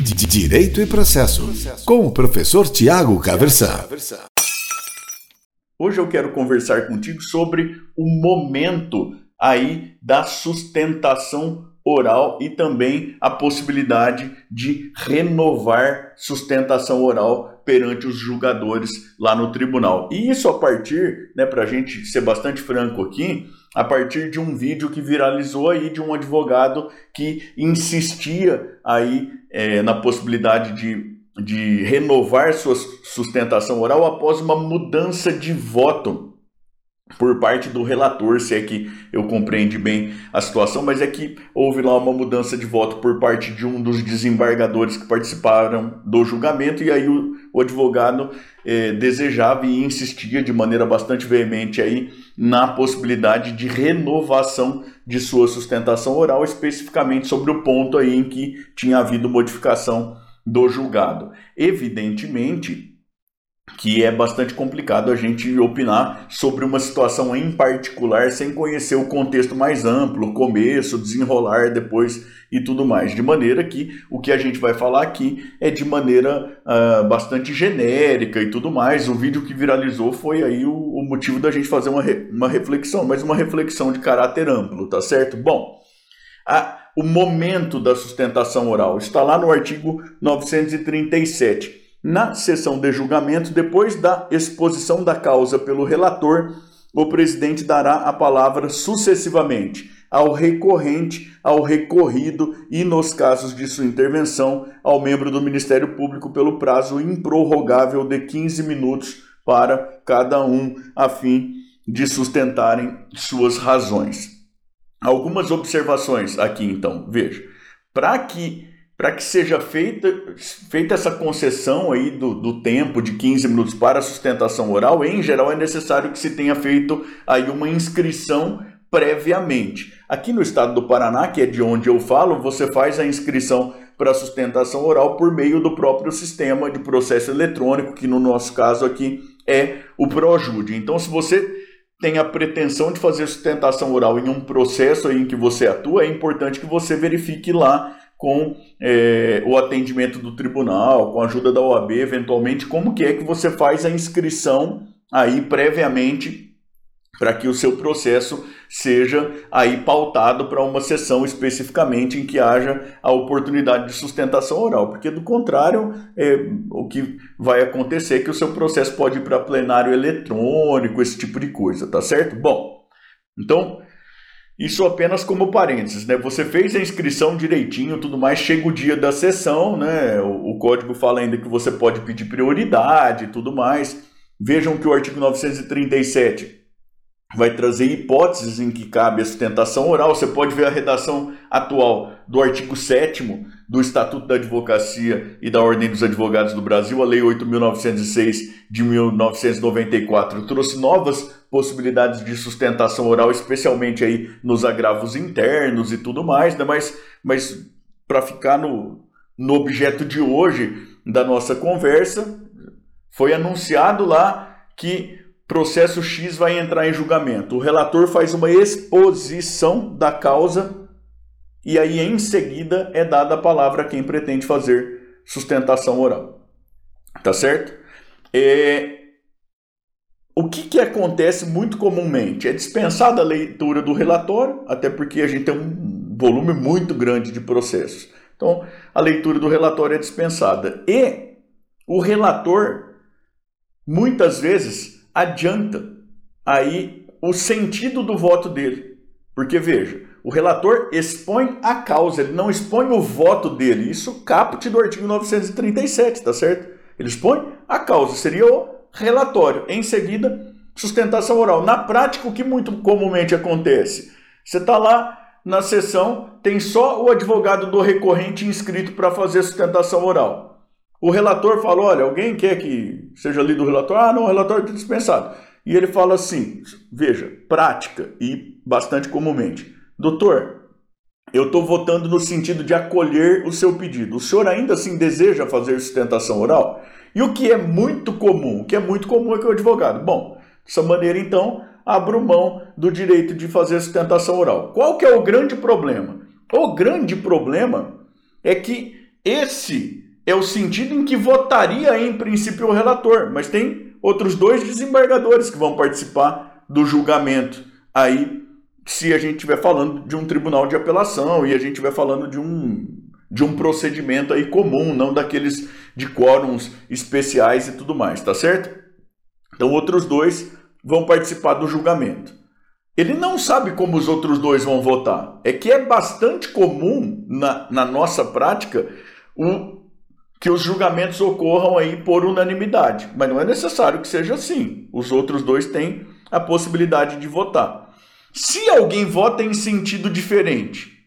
Direito e Processo, com o professor Tiago Caversan. Hoje eu quero conversar contigo sobre o momento aí da sustentação oral e também a possibilidade de renovar sustentação oral perante os julgadores lá no tribunal. E isso a partir, né, para a gente ser bastante franco aqui, a partir de um vídeo que viralizou aí de um advogado que insistia aí é, na possibilidade de, de renovar sua sustentação oral após uma mudança de voto por parte do relator, se é que eu compreendi bem a situação, mas é que houve lá uma mudança de voto por parte de um dos desembargadores que participaram do julgamento, e aí o, o advogado eh, desejava e insistia de maneira bastante veemente aí na possibilidade de renovação de sua sustentação oral, especificamente sobre o ponto aí em que tinha havido modificação do julgado. Evidentemente, que é bastante complicado a gente opinar sobre uma situação em particular sem conhecer o contexto mais amplo, começo, desenrolar depois e tudo mais. De maneira que o que a gente vai falar aqui é de maneira uh, bastante genérica e tudo mais. O vídeo que viralizou foi aí o, o motivo da gente fazer uma, re, uma reflexão, mas uma reflexão de caráter amplo, tá certo? Bom, a, o momento da sustentação oral está lá no artigo 937 na sessão de julgamento, depois da exposição da causa pelo relator, o presidente dará a palavra sucessivamente ao recorrente, ao recorrido e, nos casos de sua intervenção, ao membro do Ministério Público pelo prazo improrrogável de 15 minutos para cada um, a fim de sustentarem suas razões. Algumas observações aqui, então, veja. Para que para que seja feita, feita essa concessão aí do, do tempo de 15 minutos para sustentação oral, em geral é necessário que se tenha feito aí uma inscrição previamente. Aqui no estado do Paraná, que é de onde eu falo, você faz a inscrição para sustentação oral por meio do próprio sistema de processo eletrônico, que no nosso caso aqui é o ProJude. Então, se você tem a pretensão de fazer sustentação oral em um processo em que você atua, é importante que você verifique lá com é, o atendimento do tribunal, com a ajuda da OAB, eventualmente, como que é que você faz a inscrição aí previamente para que o seu processo seja aí pautado para uma sessão especificamente em que haja a oportunidade de sustentação oral, porque do contrário, é, o que vai acontecer é que o seu processo pode ir para plenário eletrônico, esse tipo de coisa, tá certo? Bom, então isso apenas como parênteses, né? Você fez a inscrição direitinho, tudo mais, chega o dia da sessão, né? O, o código fala ainda que você pode pedir prioridade e tudo mais. Vejam que o artigo 937 vai trazer hipóteses em que cabe a sustentação oral. Você pode ver a redação atual do artigo 7 do Estatuto da Advocacia e da Ordem dos Advogados do Brasil, a Lei 8.906 de 1994, trouxe novas possibilidades de sustentação oral, especialmente aí nos agravos internos e tudo mais, né? mas, mas para ficar no, no objeto de hoje da nossa conversa, foi anunciado lá que processo X vai entrar em julgamento. O relator faz uma exposição da causa e aí em seguida é dada a palavra a quem pretende fazer sustentação oral. Tá certo? É... O que, que acontece muito comumente? É dispensada a leitura do relatório, até porque a gente tem um volume muito grande de processos. Então, a leitura do relatório é dispensada. E o relator, muitas vezes, adianta aí o sentido do voto dele. Porque veja, o relator expõe a causa, ele não expõe o voto dele. Isso caput do artigo 937, tá certo? Ele expõe a causa, seria o relatório. Em seguida, sustentação oral. Na prática, o que muito comumente acontece? Você está lá na sessão, tem só o advogado do recorrente inscrito para fazer sustentação oral. O relator fala: olha, alguém quer que seja lido o relatório? Ah, não, o relatório está dispensado. E ele fala assim: veja, prática e bastante comumente. Doutor, eu estou votando no sentido de acolher o seu pedido. O senhor ainda assim deseja fazer sustentação oral? E o que é muito comum? O que é muito comum é que o advogado, bom, dessa maneira então, abro mão do direito de fazer sustentação oral. Qual que é o grande problema? O grande problema é que esse é o sentido em que votaria em princípio o relator, mas tem outros dois desembargadores que vão participar do julgamento. Aí, se a gente estiver falando de um tribunal de apelação e a gente estiver falando de um, de um procedimento aí comum, não daqueles de quórums especiais e tudo mais, tá certo? Então, outros dois vão participar do julgamento. Ele não sabe como os outros dois vão votar. É que é bastante comum na, na nossa prática o, que os julgamentos ocorram aí por unanimidade. Mas não é necessário que seja assim. Os outros dois têm a possibilidade de votar. Se alguém vota em sentido diferente,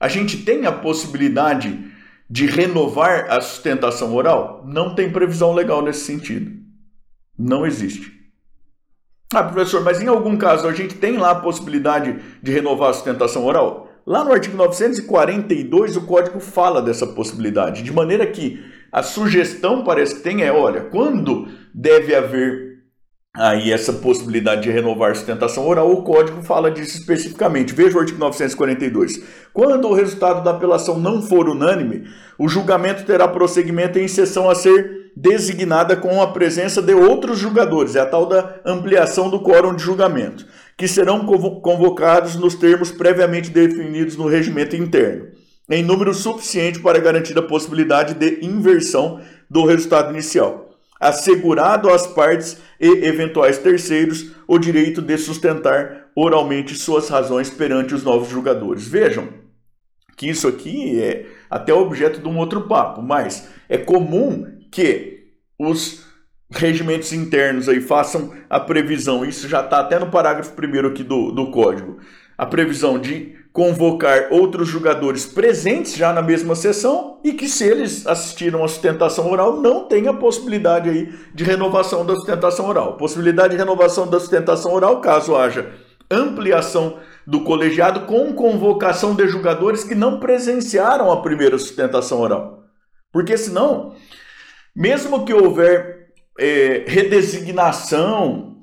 a gente tem a possibilidade de renovar a sustentação oral? Não tem previsão legal nesse sentido. Não existe. Ah, professor, mas em algum caso a gente tem lá a possibilidade de renovar a sustentação oral? Lá no artigo 942 o código fala dessa possibilidade, de maneira que a sugestão parece que tem é, olha, quando deve haver aí essa possibilidade de renovar sustentação oral, o código fala disso especificamente. Veja o artigo 942. Quando o resultado da apelação não for unânime, o julgamento terá prosseguimento em sessão a ser designada com a presença de outros julgadores, é a tal da ampliação do quórum de julgamento, que serão convocados nos termos previamente definidos no regimento interno, em número suficiente para garantir a possibilidade de inversão do resultado inicial, assegurado às partes e eventuais terceiros o direito de sustentar oralmente suas razões perante os novos julgadores. Vejam que isso aqui é até objeto de um outro papo, mas é comum que os regimentos internos aí façam a previsão, isso já está até no parágrafo primeiro aqui do, do código, a previsão de convocar outros jogadores presentes já na mesma sessão e que se eles assistiram à sustentação oral não tem a possibilidade aí de renovação da sustentação oral. Possibilidade de renovação da sustentação oral caso haja ampliação do colegiado com convocação de jogadores que não presenciaram a primeira sustentação oral. Porque senão mesmo que houver é, redesignação,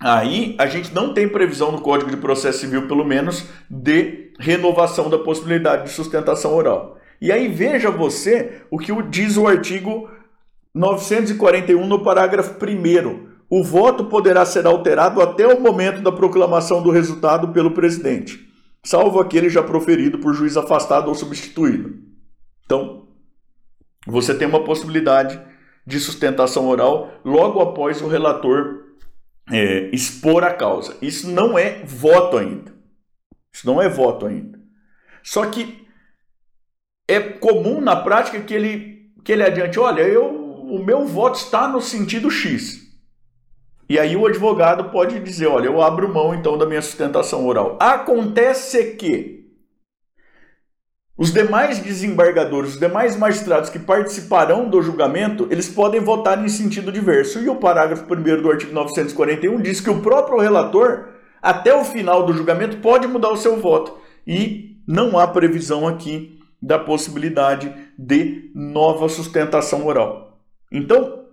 aí a gente não tem previsão no Código de Processo Civil, pelo menos, de renovação da possibilidade de sustentação oral. E aí veja você o que diz o artigo 941 no parágrafo 1 o voto poderá ser alterado até o momento da proclamação do resultado pelo presidente, salvo aquele já proferido por juiz afastado ou substituído. Então, você tem uma possibilidade de sustentação oral logo após o relator é, expor a causa. Isso não é voto ainda. Isso não é voto ainda. Só que é comum na prática que ele, que ele adiante, olha, eu, o meu voto está no sentido X. E aí o advogado pode dizer, olha, eu abro mão então da minha sustentação oral. Acontece que os demais desembargadores, os demais magistrados que participarão do julgamento, eles podem votar em sentido diverso. E o parágrafo 1 do artigo 941 diz que o próprio relator, até o final do julgamento, pode mudar o seu voto. E não há previsão aqui da possibilidade de nova sustentação oral. Então,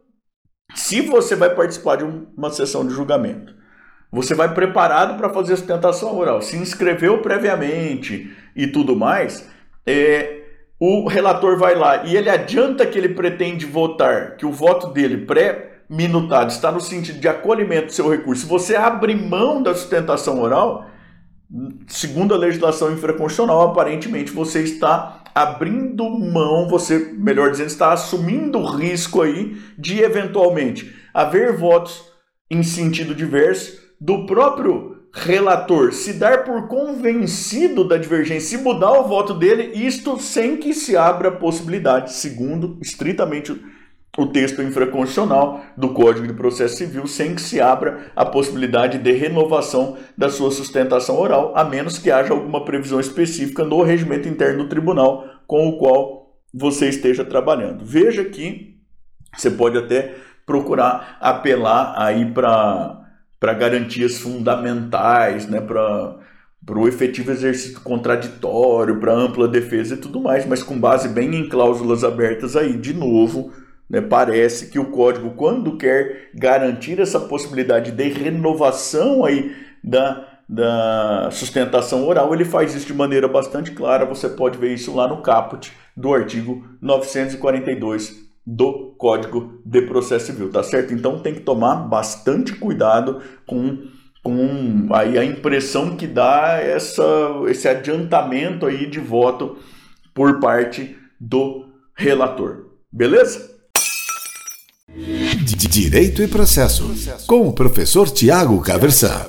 se você vai participar de uma sessão de julgamento, você vai preparado para fazer a sustentação oral, se inscreveu previamente e tudo mais, é, o relator vai lá e ele adianta que ele pretende votar, que o voto dele pré-minutado está no sentido de acolhimento do seu recurso. Se você abre mão da sustentação oral, segundo a legislação infraconstitucional, aparentemente você está abrindo mão, você, melhor dizendo, está assumindo o risco aí de eventualmente haver votos em sentido diverso do próprio relator se dar por convencido da divergência e mudar o voto dele, isto sem que se abra a possibilidade, segundo estritamente o texto infraconstitucional do Código de Processo Civil, sem que se abra a possibilidade de renovação da sua sustentação oral, a menos que haja alguma previsão específica no regimento interno do tribunal com o qual você esteja trabalhando. Veja que você pode até procurar apelar aí para para garantias fundamentais, né, para o efetivo exercício contraditório, para ampla defesa e tudo mais, mas com base bem em cláusulas abertas aí, de novo, né, parece que o código, quando quer garantir essa possibilidade de renovação aí da, da sustentação oral, ele faz isso de maneira bastante clara, você pode ver isso lá no caput do artigo 942 do Código de Processo Civil, tá certo? Então tem que tomar bastante cuidado com, com aí a impressão que dá essa, esse adiantamento aí de voto por parte do relator. Beleza? Direito e Processo, com o professor Tiago Caversan.